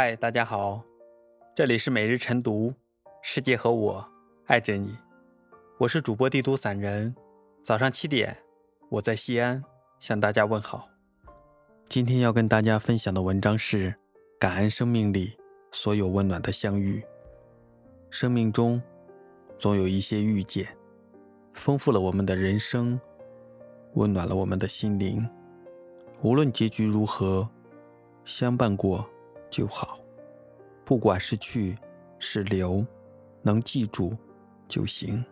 嗨，大家好，这里是每日晨读，世界和我爱着你，我是主播地图散人。早上七点，我在西安向大家问好。今天要跟大家分享的文章是：感恩生命里所有温暖的相遇。生命中总有一些遇见，丰富了我们的人生，温暖了我们的心灵。无论结局如何，相伴过就好。不管是去是留，能记住就行。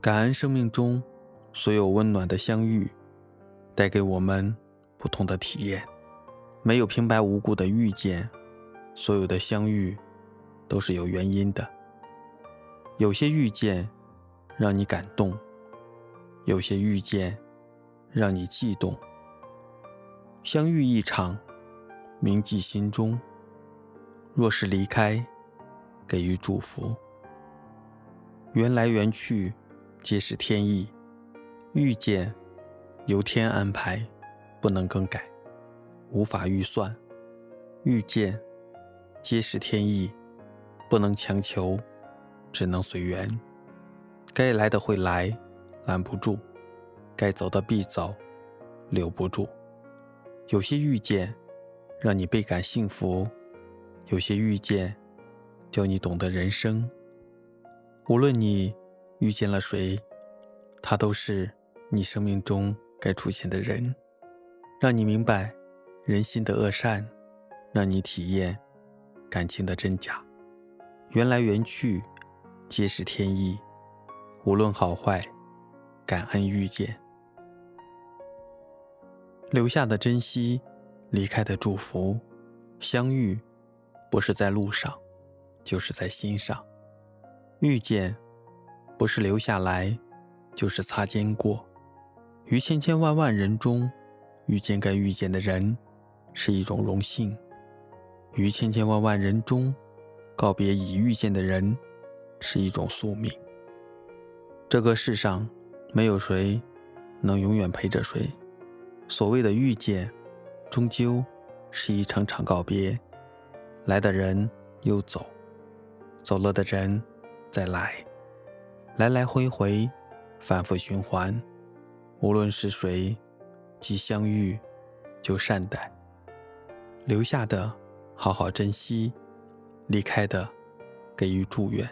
感恩生命中所有温暖的相遇，带给我们不同的体验。没有平白无故的遇见，所有的相遇都是有原因的。有些遇见让你感动，有些遇见让你悸动。相遇一场，铭记心中。若是离开，给予祝福。缘来缘去，皆是天意。遇见，由天安排，不能更改，无法预算。遇见，皆是天意，不能强求，只能随缘。该来的会来，拦不住；该走的必走，留不住。有些遇见，让你倍感幸福；有些遇见，教你懂得人生。无论你遇见了谁，他都是你生命中该出现的人，让你明白人心的恶善，让你体验感情的真假。缘来缘去，皆是天意。无论好坏，感恩遇见。留下的珍惜，离开的祝福，相遇不是在路上，就是在心上；遇见不是留下来，就是擦肩过。于千千万万人中，遇见该遇见的人，是一种荣幸；于千千万万人中，告别已遇见的人，是一种宿命。这个世上，没有谁能永远陪着谁。所谓的遇见，终究是一场场告别。来的人又走，走了的人再来，来来回回，反复循环。无论是谁，既相遇就善待，留下的好好珍惜，离开的给予祝愿。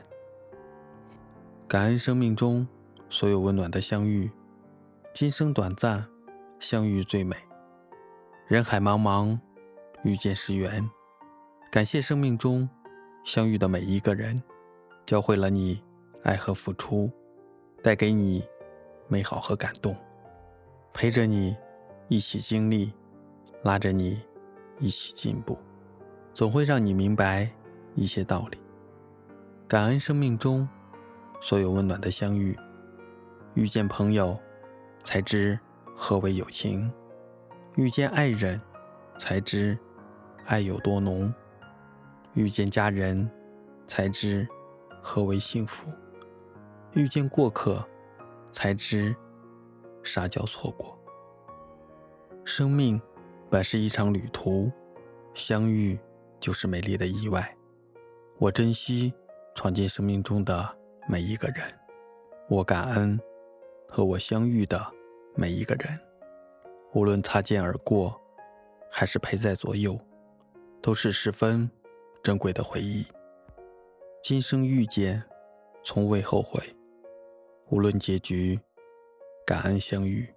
感恩生命中所有温暖的相遇，今生短暂。相遇最美，人海茫茫，遇见是缘。感谢生命中相遇的每一个人，教会了你爱和付出，带给你美好和感动，陪着你一起经历，拉着你一起进步，总会让你明白一些道理。感恩生命中所有温暖的相遇，遇见朋友，才知。何为友情？遇见爱人，才知爱有多浓；遇见家人，才知何为幸福；遇见过客，才知啥叫错过。生命本是一场旅途，相遇就是美丽的意外。我珍惜闯进生命中的每一个人，我感恩和我相遇的。每一个人，无论擦肩而过，还是陪在左右，都是十分珍贵的回忆。今生遇见，从未后悔。无论结局，感恩相遇。